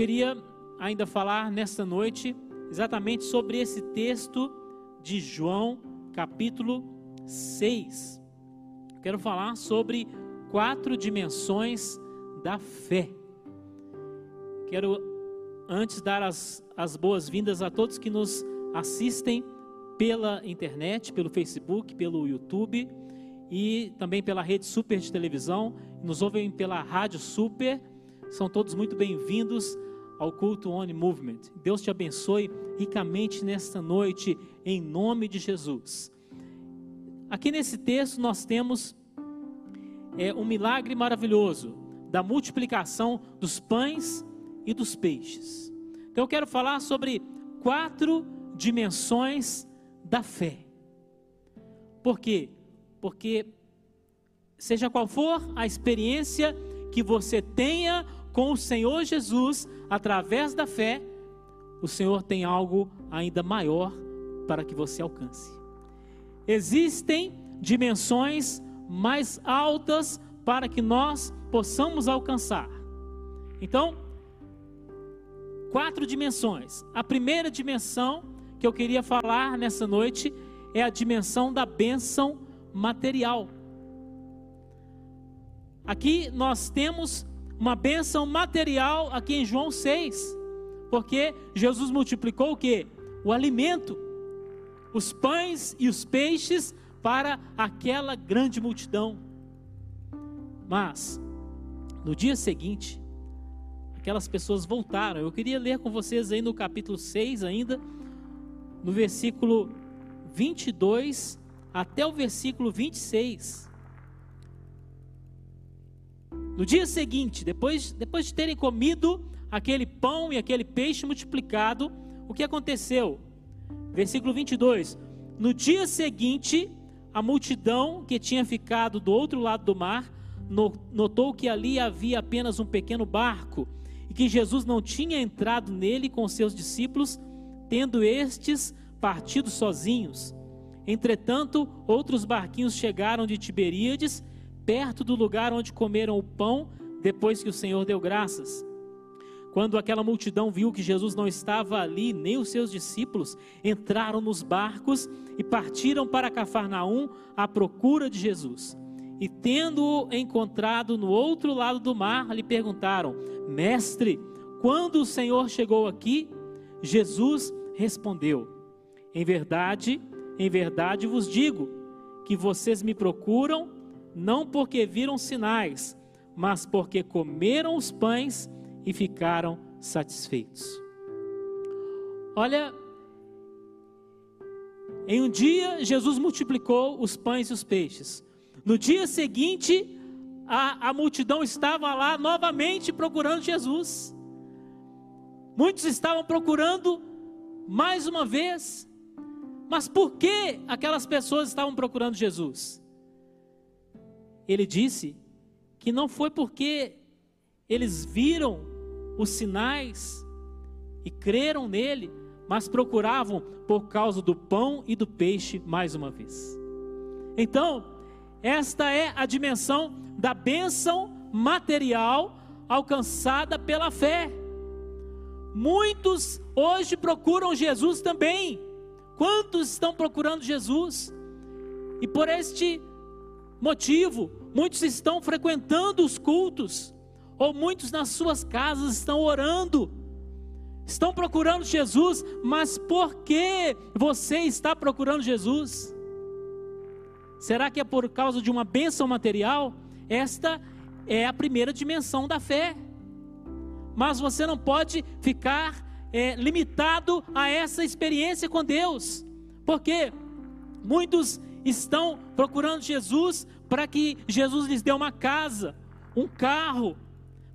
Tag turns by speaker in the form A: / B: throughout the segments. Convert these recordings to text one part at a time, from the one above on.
A: queria ainda falar nesta noite exatamente sobre esse texto de João, capítulo 6. Quero falar sobre quatro dimensões da fé. Quero antes dar as, as boas-vindas a todos que nos assistem pela internet, pelo Facebook, pelo YouTube e também pela rede Super de televisão, nos ouvem pela Rádio Super. São todos muito bem-vindos ao culto One Movement. Deus te abençoe ricamente nesta noite, em nome de Jesus. Aqui nesse texto nós temos é, um milagre maravilhoso da multiplicação dos pães e dos peixes. Então eu quero falar sobre quatro dimensões da fé. Por quê? Porque seja qual for a experiência que você tenha com o Senhor Jesus através da fé, o Senhor tem algo ainda maior para que você alcance. Existem dimensões mais altas para que nós possamos alcançar. Então, quatro dimensões. A primeira dimensão que eu queria falar nessa noite é a dimensão da bênção material. Aqui nós temos uma bênção material aqui em João 6, porque Jesus multiplicou o que? O alimento, os pães e os peixes para aquela grande multidão. Mas no dia seguinte, aquelas pessoas voltaram. Eu queria ler com vocês aí no capítulo 6 ainda, no versículo 22 até o versículo 26. No dia seguinte, depois, depois de terem comido aquele pão e aquele peixe multiplicado, o que aconteceu? Versículo 22. No dia seguinte, a multidão que tinha ficado do outro lado do mar notou que ali havia apenas um pequeno barco e que Jesus não tinha entrado nele com seus discípulos, tendo estes partido sozinhos. Entretanto, outros barquinhos chegaram de Tiberíades, perto do lugar onde comeram o pão depois que o Senhor deu graças. Quando aquela multidão viu que Jesus não estava ali, nem os seus discípulos, entraram nos barcos e partiram para Cafarnaum à procura de Jesus. E tendo-o encontrado no outro lado do mar, lhe perguntaram: Mestre, quando o Senhor chegou aqui? Jesus respondeu: Em verdade, em verdade vos digo que vocês me procuram não porque viram sinais, mas porque comeram os pães e ficaram satisfeitos. Olha, em um dia Jesus multiplicou os pães e os peixes. No dia seguinte, a, a multidão estava lá novamente procurando Jesus. Muitos estavam procurando mais uma vez. Mas por que aquelas pessoas estavam procurando Jesus? Ele disse que não foi porque eles viram os sinais e creram nele, mas procuravam por causa do pão e do peixe mais uma vez. Então, esta é a dimensão da bênção material alcançada pela fé. Muitos hoje procuram Jesus também. Quantos estão procurando Jesus? E por este motivo, muitos estão frequentando os cultos, ou muitos nas suas casas estão orando, estão procurando Jesus, mas por que você está procurando Jesus? Será que é por causa de uma bênção material? Esta é a primeira dimensão da fé. Mas você não pode ficar é, limitado a essa experiência com Deus, porque muitos estão procurando Jesus para que Jesus lhes dê uma casa, um carro,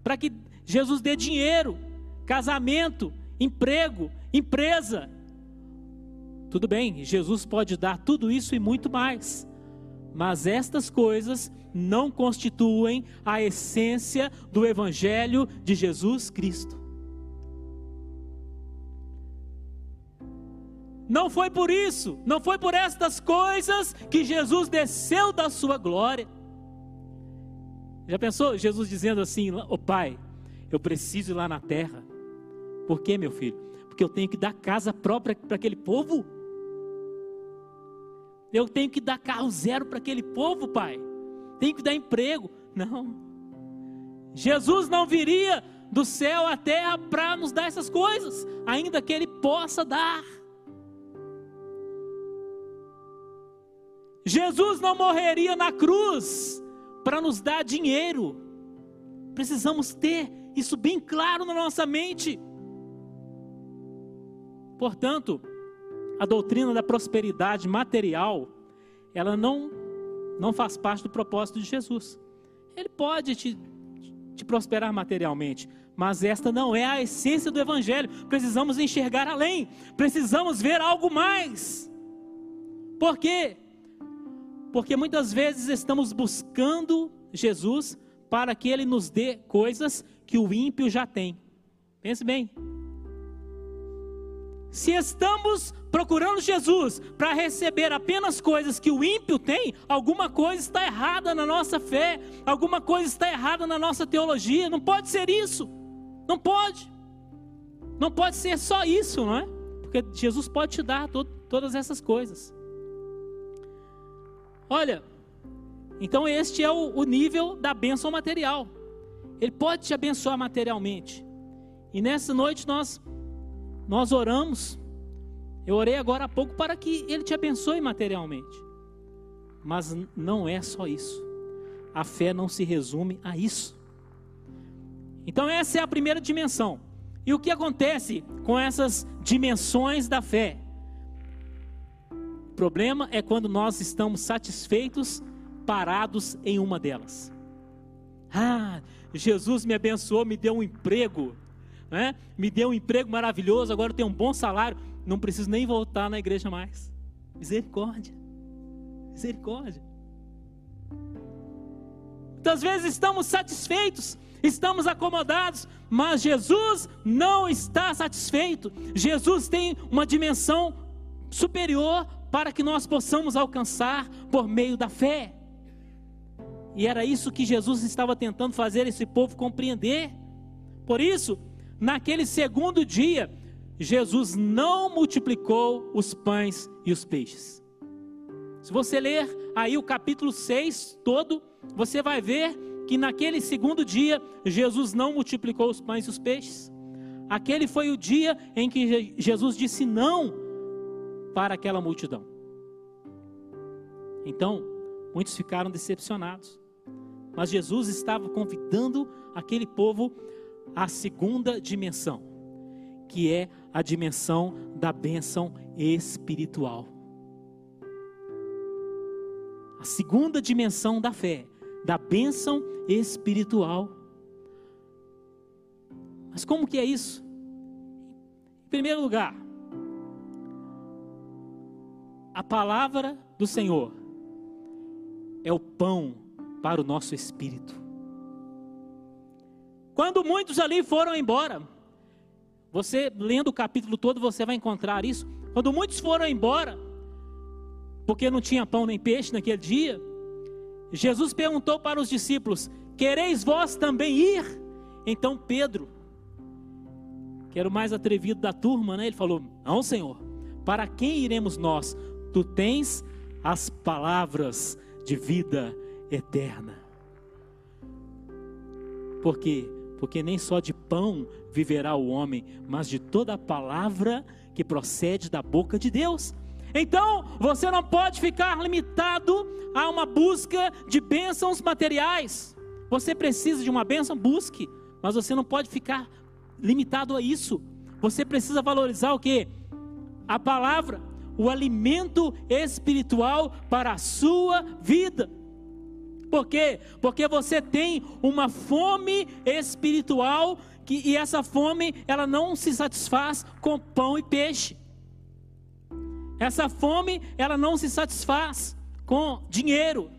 A: para que Jesus dê dinheiro, casamento, emprego, empresa. Tudo bem, Jesus pode dar tudo isso e muito mais. Mas estas coisas não constituem a essência do Evangelho de Jesus Cristo. Não foi por isso, não foi por estas coisas que Jesus desceu da sua glória. Já pensou Jesus dizendo assim: Ô oh, Pai, eu preciso ir lá na terra, Por quê, meu filho? Porque eu tenho que dar casa própria para aquele povo. Eu tenho que dar carro zero para aquele povo, pai. Tenho que dar emprego. Não. Jesus não viria do céu à terra para nos dar essas coisas, ainda que Ele possa dar. Jesus não morreria na cruz para nos dar dinheiro. Precisamos ter isso bem claro na nossa mente. Portanto, a doutrina da prosperidade material, ela não, não faz parte do propósito de Jesus. Ele pode te, te prosperar materialmente, mas esta não é a essência do Evangelho. Precisamos enxergar além, precisamos ver algo mais. Por quê? Porque muitas vezes estamos buscando Jesus para que ele nos dê coisas que o ímpio já tem. Pense bem. Se estamos procurando Jesus para receber apenas coisas que o ímpio tem, alguma coisa está errada na nossa fé, alguma coisa está errada na nossa teologia. Não pode ser isso. Não pode. Não pode ser só isso, não é? Porque Jesus pode te dar to todas essas coisas. Olha, então este é o, o nível da bênção material. Ele pode te abençoar materialmente. E nessa noite nós nós oramos. Eu orei agora há pouco para que ele te abençoe materialmente. Mas não é só isso. A fé não se resume a isso. Então essa é a primeira dimensão. E o que acontece com essas dimensões da fé? Problema é quando nós estamos satisfeitos, parados em uma delas. Ah, Jesus me abençoou, me deu um emprego, né? me deu um emprego maravilhoso, agora eu tenho um bom salário, não preciso nem voltar na igreja mais. Misericórdia, misericórdia. Muitas vezes estamos satisfeitos, estamos acomodados, mas Jesus não está satisfeito. Jesus tem uma dimensão superior para que nós possamos alcançar por meio da fé. E era isso que Jesus estava tentando fazer esse povo compreender. Por isso, naquele segundo dia, Jesus não multiplicou os pães e os peixes. Se você ler aí o capítulo 6 todo, você vai ver que naquele segundo dia Jesus não multiplicou os pães e os peixes. Aquele foi o dia em que Jesus disse não para aquela multidão. Então, muitos ficaram decepcionados. Mas Jesus estava convidando aquele povo à segunda dimensão, que é a dimensão da bênção espiritual. A segunda dimensão da fé, da bênção espiritual. Mas como que é isso? Em primeiro lugar, a palavra do Senhor é o pão para o nosso espírito. Quando muitos ali foram embora, você lendo o capítulo todo, você vai encontrar isso. Quando muitos foram embora, porque não tinha pão nem peixe naquele dia, Jesus perguntou para os discípulos: Quereis vós também ir? Então Pedro, que era o mais atrevido da turma, né? Ele falou: Não, Senhor, para quem iremos nós? Tu tens as palavras de vida eterna. Por quê? Porque nem só de pão viverá o homem, mas de toda a palavra que procede da boca de Deus. Então, você não pode ficar limitado a uma busca de bênçãos materiais. Você precisa de uma bênção, busque, mas você não pode ficar limitado a isso. Você precisa valorizar o que? A palavra, o alimento espiritual para a sua vida. Por quê? Porque você tem uma fome espiritual que, e essa fome ela não se satisfaz com pão e peixe. Essa fome, ela não se satisfaz com dinheiro,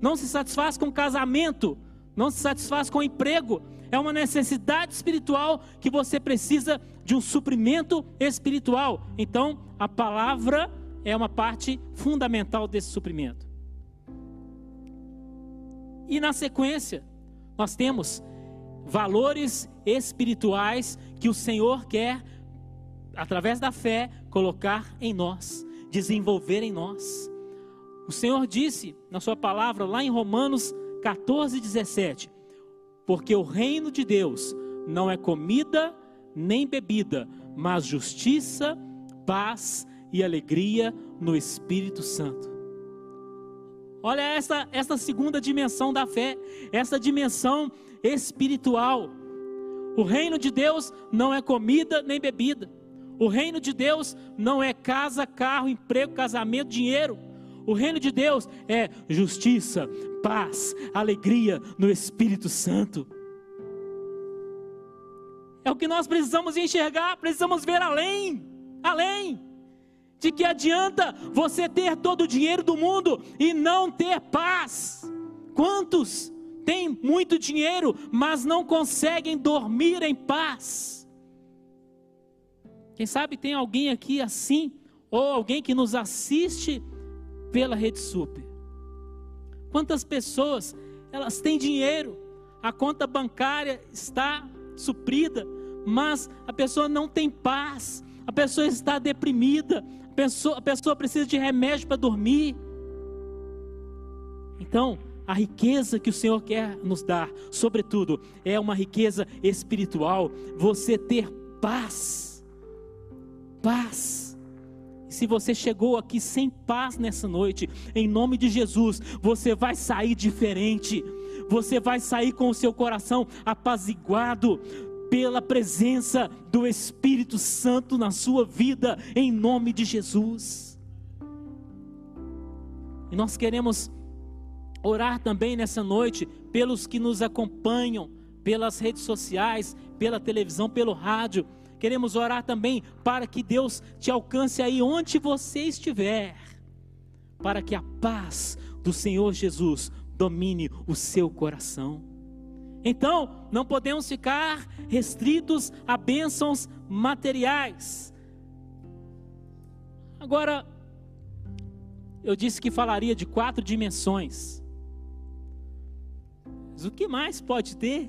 A: não se satisfaz com casamento, não se satisfaz com emprego. É uma necessidade espiritual que você precisa de um suprimento espiritual. Então, a palavra é uma parte fundamental desse suprimento. E na sequência, nós temos valores espirituais que o Senhor quer, através da fé, colocar em nós, desenvolver em nós. O Senhor disse na Sua palavra, lá em Romanos 14, 17: Porque o reino de Deus não é comida nem bebida, mas justiça, paz e alegria no Espírito Santo. Olha essa, essa segunda dimensão da fé, essa dimensão espiritual. O reino de Deus não é comida nem bebida. O reino de Deus não é casa, carro, emprego, casamento, dinheiro. O reino de Deus é justiça, paz, alegria no Espírito Santo. É o que nós precisamos enxergar, precisamos ver além, além. De que adianta você ter todo o dinheiro do mundo e não ter paz? Quantos têm muito dinheiro, mas não conseguem dormir em paz? Quem sabe tem alguém aqui assim, ou alguém que nos assiste pela Rede Super. Quantas pessoas, elas têm dinheiro, a conta bancária está suprida, mas a pessoa não tem paz, a pessoa está deprimida, a pessoa, a pessoa precisa de remédio para dormir. Então, a riqueza que o Senhor quer nos dar, sobretudo, é uma riqueza espiritual, você ter paz. Paz. Se você chegou aqui sem paz nessa noite, em nome de Jesus, você vai sair diferente. Você vai sair com o seu coração apaziguado, pela presença do Espírito Santo na sua vida, em nome de Jesus. E nós queremos orar também nessa noite pelos que nos acompanham pelas redes sociais, pela televisão, pelo rádio. Queremos orar também para que Deus te alcance aí onde você estiver, para que a paz do Senhor Jesus domine o seu coração. Então, não podemos ficar restritos a bênçãos materiais. Agora, eu disse que falaria de quatro dimensões. Mas o que mais pode ter?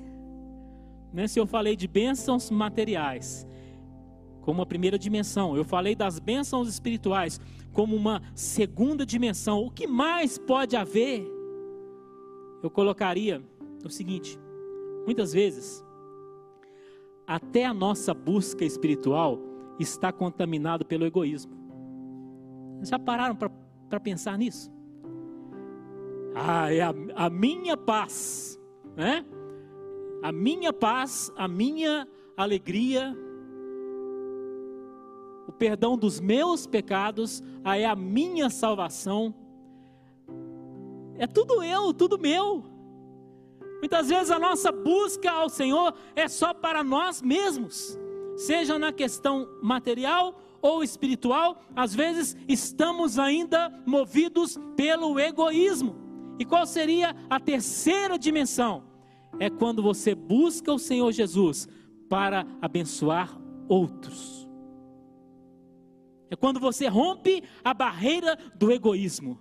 A: Né? Se eu falei de bênçãos materiais, como a primeira dimensão, eu falei das bênçãos espirituais como uma segunda dimensão, o que mais pode haver? Eu colocaria o seguinte: Muitas vezes, até a nossa busca espiritual está contaminado pelo egoísmo. Já pararam para pensar nisso? Ah, é a, a minha paz, né? A minha paz, a minha alegria, o perdão dos meus pecados, ah, é a minha salvação. É tudo eu, tudo meu. Muitas vezes a nossa busca ao Senhor é só para nós mesmos, seja na questão material ou espiritual, às vezes estamos ainda movidos pelo egoísmo. E qual seria a terceira dimensão? É quando você busca o Senhor Jesus para abençoar outros. É quando você rompe a barreira do egoísmo.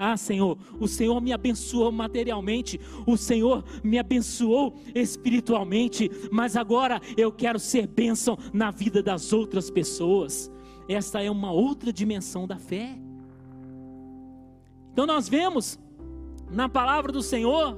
A: Ah, Senhor, o Senhor me abençoou materialmente, o Senhor me abençoou espiritualmente, mas agora eu quero ser bênção na vida das outras pessoas. Esta é uma outra dimensão da fé. Então nós vemos na palavra do Senhor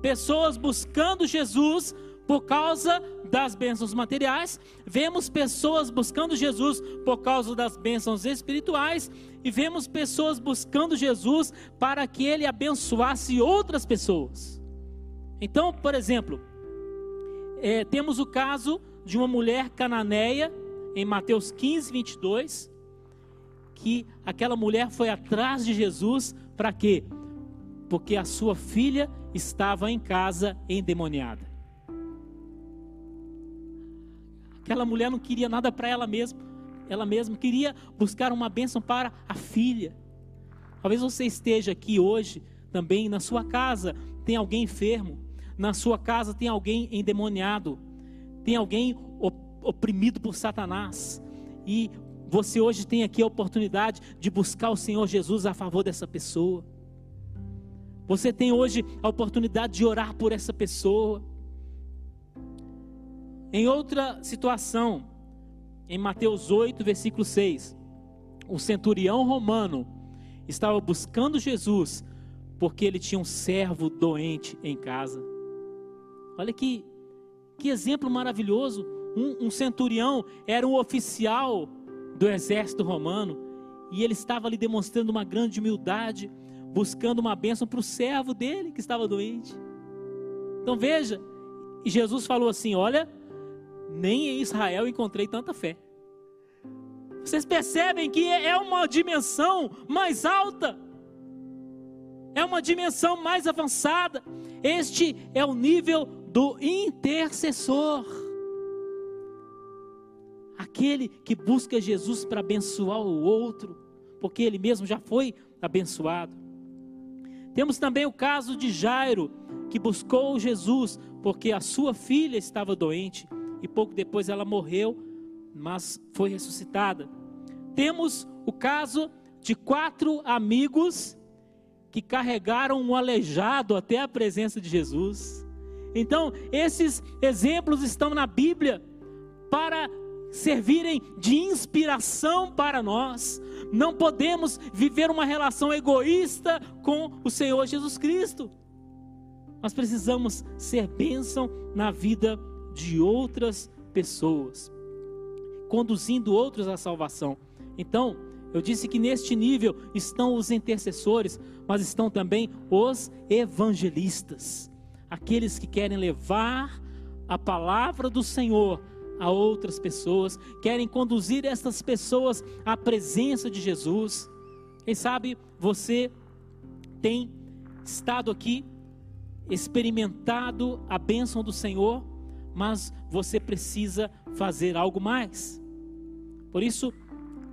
A: pessoas buscando Jesus por causa das bênçãos materiais, vemos pessoas buscando Jesus por causa das bênçãos espirituais, e vemos pessoas buscando Jesus para que ele abençoasse outras pessoas. Então, por exemplo, é, temos o caso de uma mulher cananeia, em Mateus 15, 22, que aquela mulher foi atrás de Jesus para quê? Porque a sua filha estava em casa endemoniada. Aquela mulher não queria nada para ela mesma, ela mesma queria buscar uma bênção para a filha. Talvez você esteja aqui hoje também na sua casa tem alguém enfermo, na sua casa tem alguém endemoniado, tem alguém oprimido por Satanás. E você hoje tem aqui a oportunidade de buscar o Senhor Jesus a favor dessa pessoa. Você tem hoje a oportunidade de orar por essa pessoa. Em outra situação, em Mateus 8, versículo 6, o centurião romano estava buscando Jesus porque ele tinha um servo doente em casa. Olha que, que exemplo maravilhoso. Um, um centurião era um oficial do exército romano e ele estava ali demonstrando uma grande humildade, buscando uma bênção para o servo dele que estava doente. Então veja, e Jesus falou assim: Olha, nem em Israel encontrei tanta fé. Vocês percebem que é uma dimensão mais alta, é uma dimensão mais avançada. Este é o nível do intercessor aquele que busca Jesus para abençoar o outro, porque ele mesmo já foi abençoado. Temos também o caso de Jairo, que buscou Jesus porque a sua filha estava doente e pouco depois ela morreu, mas foi ressuscitada. Temos o caso de quatro amigos que carregaram um aleijado até a presença de Jesus. Então, esses exemplos estão na Bíblia para servirem de inspiração para nós. Não podemos viver uma relação egoísta com o Senhor Jesus Cristo. Nós precisamos ser bênção na vida de outras pessoas, conduzindo outros à salvação. Então, eu disse que neste nível estão os intercessores, mas estão também os evangelistas, aqueles que querem levar a palavra do Senhor a outras pessoas, querem conduzir essas pessoas à presença de Jesus. Quem sabe você tem estado aqui, experimentado a bênção do Senhor, mas você precisa fazer algo mais. Por isso,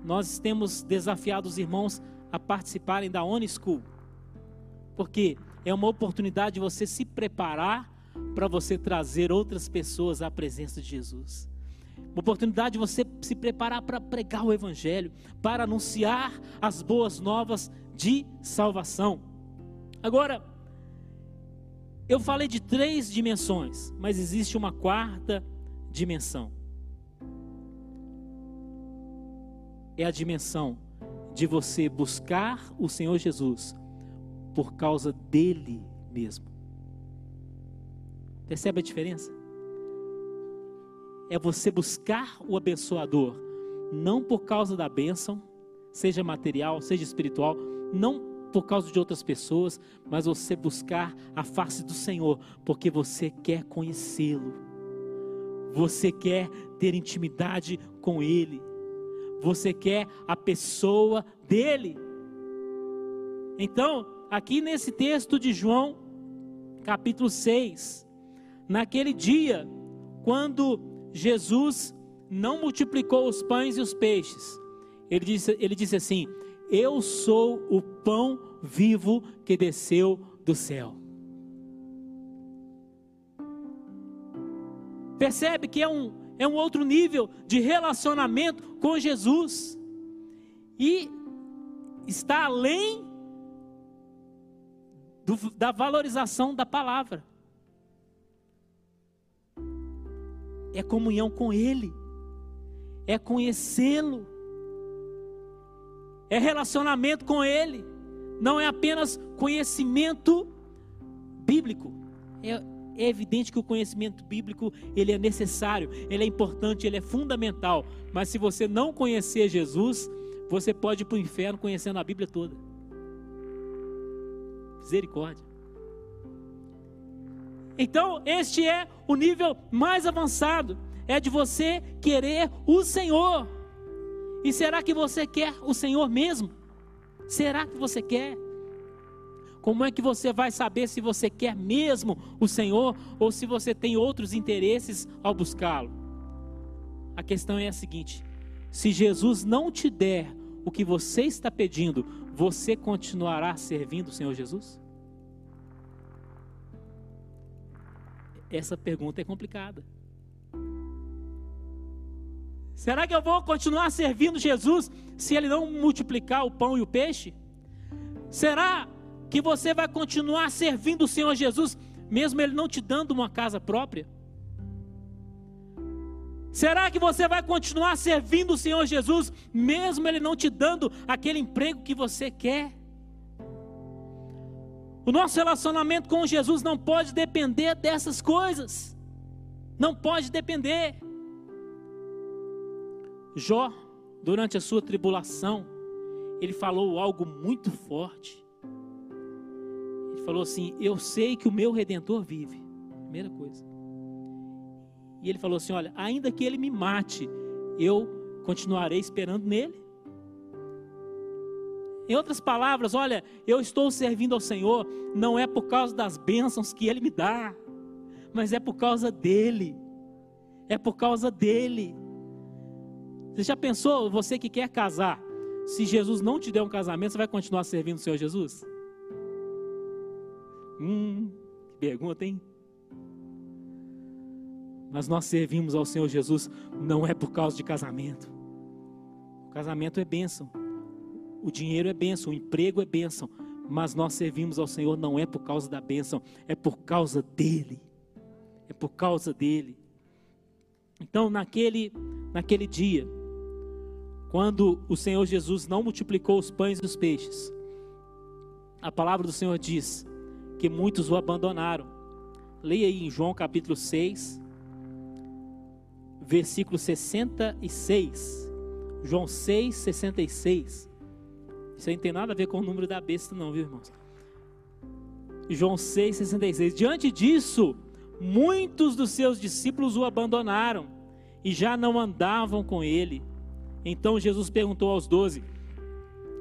A: nós temos desafiado os irmãos a participarem da ONI School, porque é uma oportunidade de você se preparar para você trazer outras pessoas à presença de Jesus. Uma oportunidade de você se preparar para pregar o Evangelho, para anunciar as boas novas de salvação. Agora, eu falei de três dimensões, mas existe uma quarta dimensão. É a dimensão de você buscar o Senhor Jesus por causa dele mesmo. Percebe a diferença? é você buscar o abençoador, não por causa da bênção, seja material, seja espiritual, não por causa de outras pessoas, mas você buscar a face do Senhor, porque você quer conhecê-lo, você quer ter intimidade com Ele, você quer a pessoa dele. Então, aqui nesse texto de João, capítulo 6, naquele dia, quando Jesus não multiplicou os pães e os peixes. Ele disse, ele disse assim: Eu sou o pão vivo que desceu do céu. Percebe que é um, é um outro nível de relacionamento com Jesus. E está além do, da valorização da palavra. é comunhão com Ele, é conhecê-lo, é relacionamento com Ele, não é apenas conhecimento bíblico. É, é evidente que o conhecimento bíblico ele é necessário, ele é importante, ele é fundamental. Mas se você não conhecer Jesus, você pode ir para o inferno conhecendo a Bíblia toda. Misericórdia. Então, este é o nível mais avançado, é de você querer o Senhor. E será que você quer o Senhor mesmo? Será que você quer? Como é que você vai saber se você quer mesmo o Senhor ou se você tem outros interesses ao buscá-lo? A questão é a seguinte: se Jesus não te der o que você está pedindo, você continuará servindo o Senhor Jesus? Essa pergunta é complicada. Será que eu vou continuar servindo Jesus se ele não multiplicar o pão e o peixe? Será que você vai continuar servindo o Senhor Jesus mesmo ele não te dando uma casa própria? Será que você vai continuar servindo o Senhor Jesus, mesmo Ele não te dando aquele emprego que você quer? O nosso relacionamento com Jesus não pode depender dessas coisas. Não pode depender. Jó, durante a sua tribulação, ele falou algo muito forte. Ele falou assim: Eu sei que o meu redentor vive. Primeira coisa. E ele falou assim: Olha, ainda que ele me mate, eu continuarei esperando nele. Em outras palavras, olha, eu estou servindo ao Senhor não é por causa das bênçãos que Ele me dá, mas é por causa dEle. É por causa dEle. Você já pensou, você que quer casar, se Jesus não te der um casamento, você vai continuar servindo o Senhor Jesus? Hum, que pergunta, hein? Mas nós servimos ao Senhor Jesus não é por causa de casamento. O casamento é bênção. O dinheiro é bênção, o emprego é bênção, mas nós servimos ao Senhor não é por causa da bênção, é por causa dele. É por causa dele. Então, naquele, naquele dia, quando o Senhor Jesus não multiplicou os pães e os peixes, a palavra do Senhor diz que muitos o abandonaram. Leia aí em João capítulo 6, versículo 66. João 6, 66. Isso aí não tem nada a ver com o número da besta, não, viu, irmãos? João 6,66. Diante disso, muitos dos seus discípulos o abandonaram e já não andavam com ele. Então Jesus perguntou aos doze: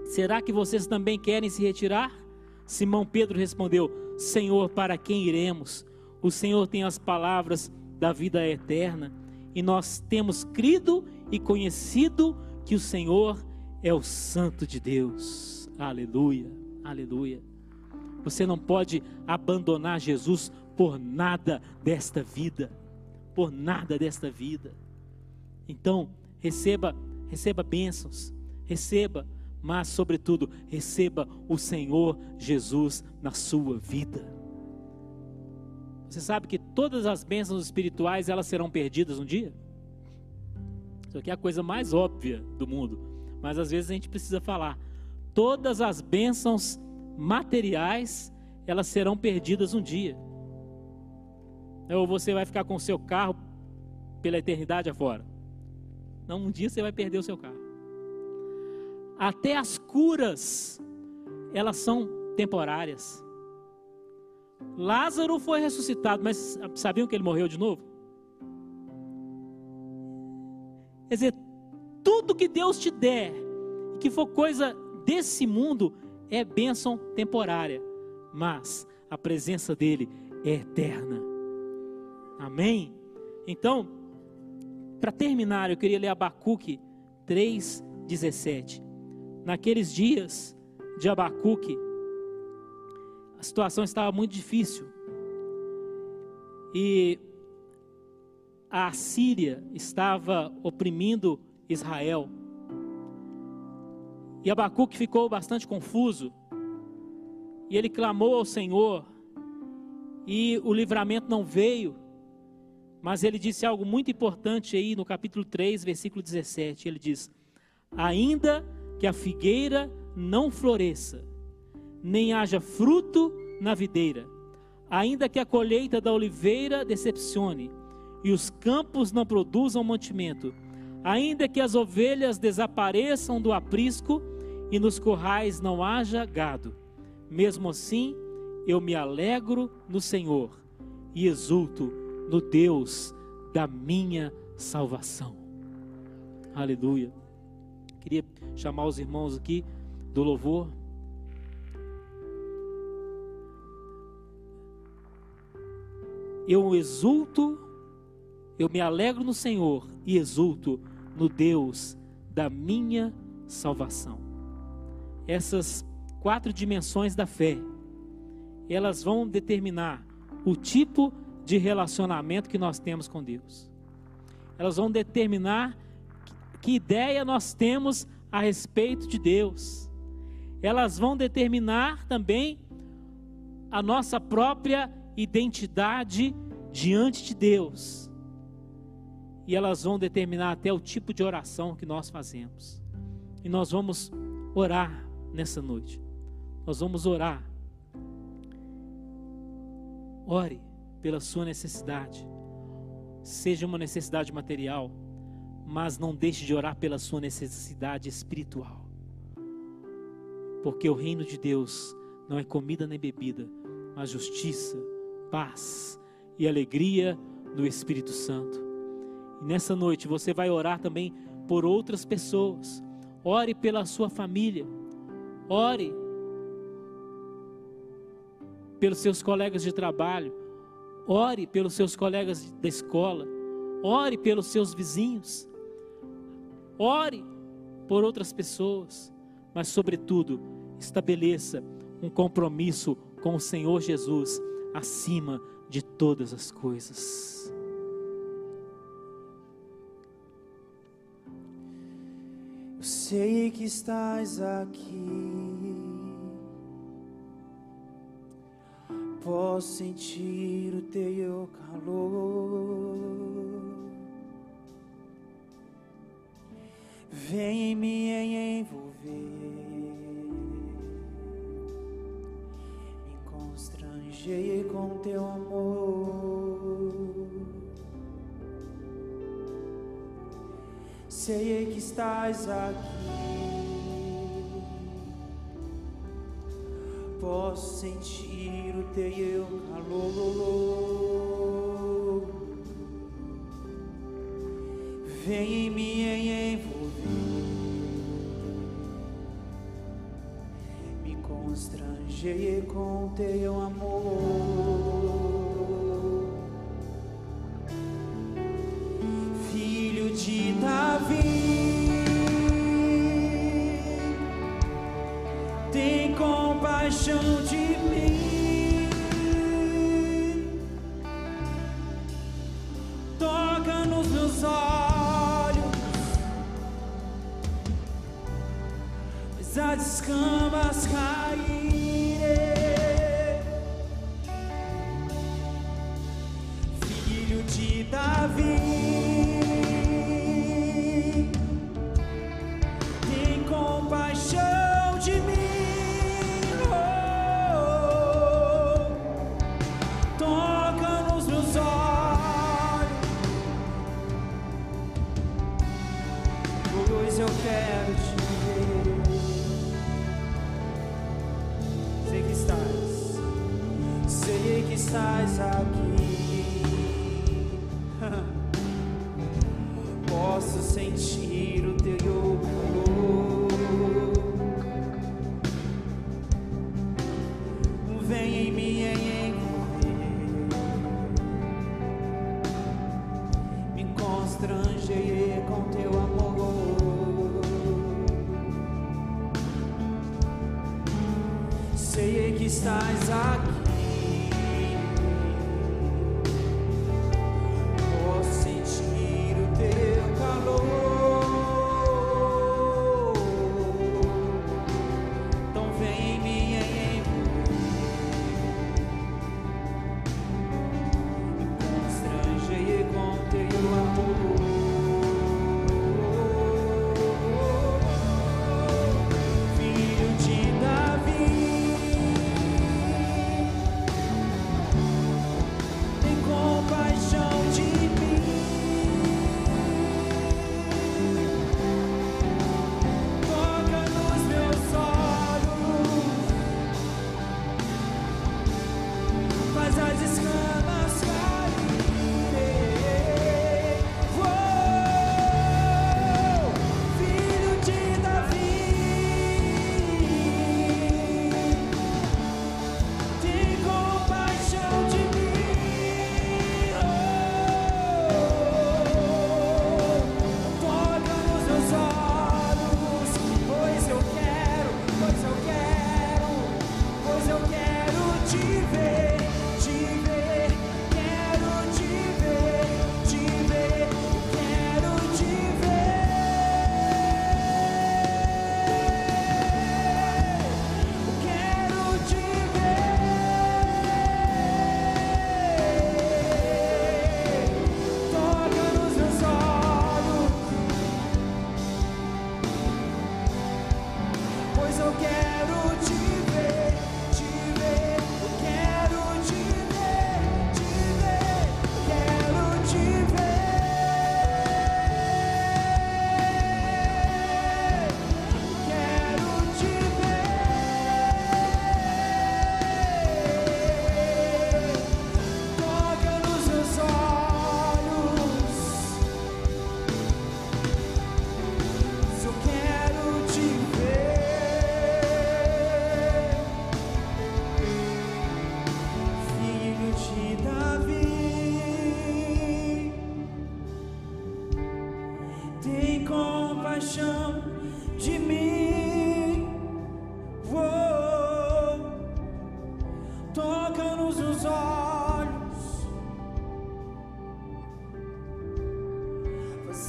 A: Será que vocês também querem se retirar? Simão Pedro respondeu: Senhor, para quem iremos? O Senhor tem as palavras da vida eterna e nós temos crido e conhecido que o Senhor é o Santo de Deus. Aleluia, aleluia. Você não pode abandonar Jesus por nada desta vida, por nada desta vida. Então, receba, receba bênçãos, receba, mas sobretudo, receba o Senhor Jesus na sua vida. Você sabe que todas as bênçãos espirituais elas serão perdidas um dia? Isso aqui é a coisa mais óbvia do mundo mas às vezes a gente precisa falar. Todas as bênçãos materiais, elas serão perdidas um dia. Ou você vai ficar com o seu carro pela eternidade afora. Não, um dia você vai perder o seu carro. Até as curas, elas são temporárias. Lázaro foi ressuscitado, mas sabiam que ele morreu de novo? Quer dizer, tudo que Deus te der, que for coisa desse mundo, é bênção temporária, mas a presença dele é eterna. Amém? Então, para terminar, eu queria ler Abacuque 3,17. Naqueles dias de Abacuque, a situação estava muito difícil. E a Síria estava oprimindo Israel. E Abacuque ficou bastante confuso. E ele clamou ao Senhor. E o livramento não veio. Mas ele disse algo muito importante aí no capítulo 3, versículo 17. Ele diz: Ainda que a figueira não floresça, nem haja fruto na videira, ainda que a colheita da oliveira decepcione, e os campos não produzam mantimento, Ainda que as ovelhas desapareçam do aprisco e nos currais não haja gado, mesmo assim eu me alegro no Senhor e exulto no Deus da minha salvação. Aleluia. Queria chamar os irmãos aqui do louvor. Eu exulto, eu me alegro no Senhor e exulto no Deus da minha salvação. Essas quatro dimensões da fé, elas vão determinar o tipo de relacionamento que nós temos com Deus. Elas vão determinar que ideia nós temos a respeito de Deus. Elas vão determinar também a nossa própria identidade diante de Deus. e elas vão determinar até o tipo de oração que nós fazemos. E nós vamos orar nessa noite. Nós vamos orar. Ore pela sua necessidade. Seja uma necessidade material, mas não deixe de orar pela sua necessidade espiritual. Porque o reino de Deus não é comida nem bebida, mas justiça, paz e alegria no Espírito Santo. E nessa noite você vai orar também por outras pessoas. Ore pela sua família. Ore pelos seus colegas de trabalho. Ore pelos seus colegas da escola. Ore pelos seus vizinhos. Ore por outras pessoas. Mas, sobretudo, estabeleça um compromisso com o Senhor Jesus acima de todas as coisas.
B: Eu sei que estás aqui. Posso sentir o teu calor. Vem me envolver, me constranger com teu amor. Sei que estás aqui. Posso sentir o teu calor. Vem me envolver, me constranger com teu amor. Eu quero te ver. Sei que estás, sei que estás aqui.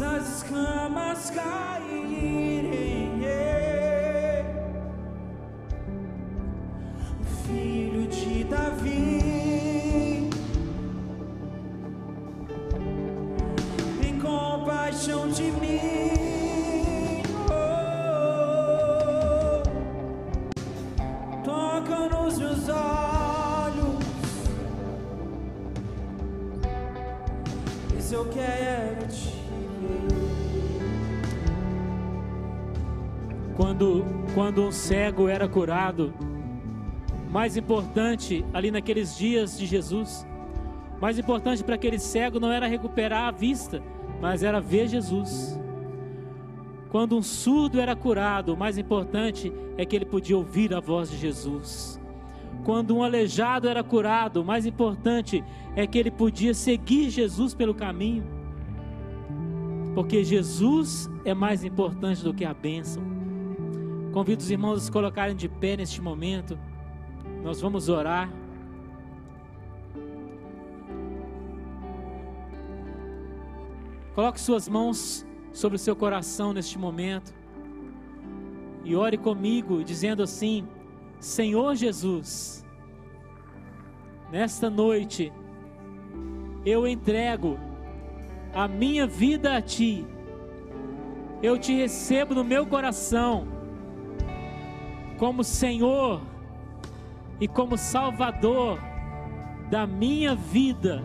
B: As escamas caírem.
A: Cego era curado, mais importante ali naqueles dias de Jesus, mais importante para aquele cego não era recuperar a vista, mas era ver Jesus. Quando um surdo era curado, mais importante é que ele podia ouvir a voz de Jesus. Quando um aleijado era curado, mais importante é que ele podia seguir Jesus pelo caminho. Porque Jesus é mais importante do que a bênção. Convido os irmãos a se colocarem de pé neste momento. Nós vamos orar. Coloque suas mãos sobre o seu coração neste momento. E ore comigo, dizendo assim: Senhor Jesus, nesta noite eu entrego a minha vida a Ti. Eu te recebo no meu coração como Senhor e como Salvador da minha vida.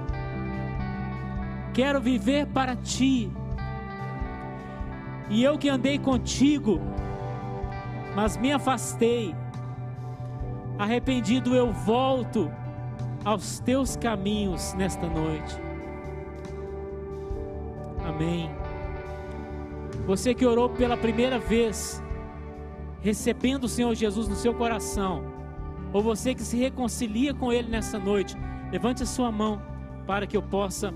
A: Quero viver para Ti. E eu que andei contigo, mas me afastei. Arrependido eu volto aos teus caminhos nesta noite. Amém. Você que orou pela primeira vez, recebendo o Senhor Jesus no seu coração, ou você que se reconcilia com Ele nessa noite, levante a sua mão para que eu possa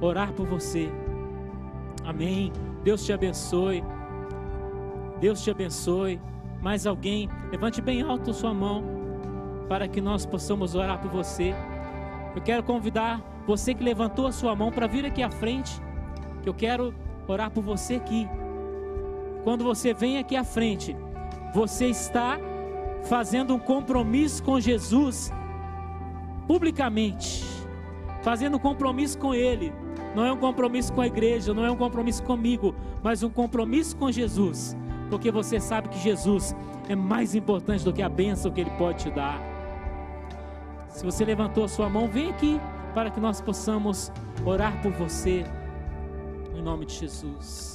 A: orar por você. Amém. Deus te abençoe. Deus te abençoe. Mais alguém, levante bem alto a sua mão para que nós possamos orar por você. Eu quero convidar você que levantou a sua mão para vir aqui à frente, que eu quero orar por você aqui. Quando você vem aqui à frente, você está fazendo um compromisso com Jesus publicamente, fazendo um compromisso com Ele. Não é um compromisso com a igreja, não é um compromisso comigo, mas um compromisso com Jesus, porque você sabe que Jesus é mais importante do que a bênção que Ele pode te dar. Se você levantou a sua mão, vem aqui para que nós possamos orar por você, em nome de Jesus.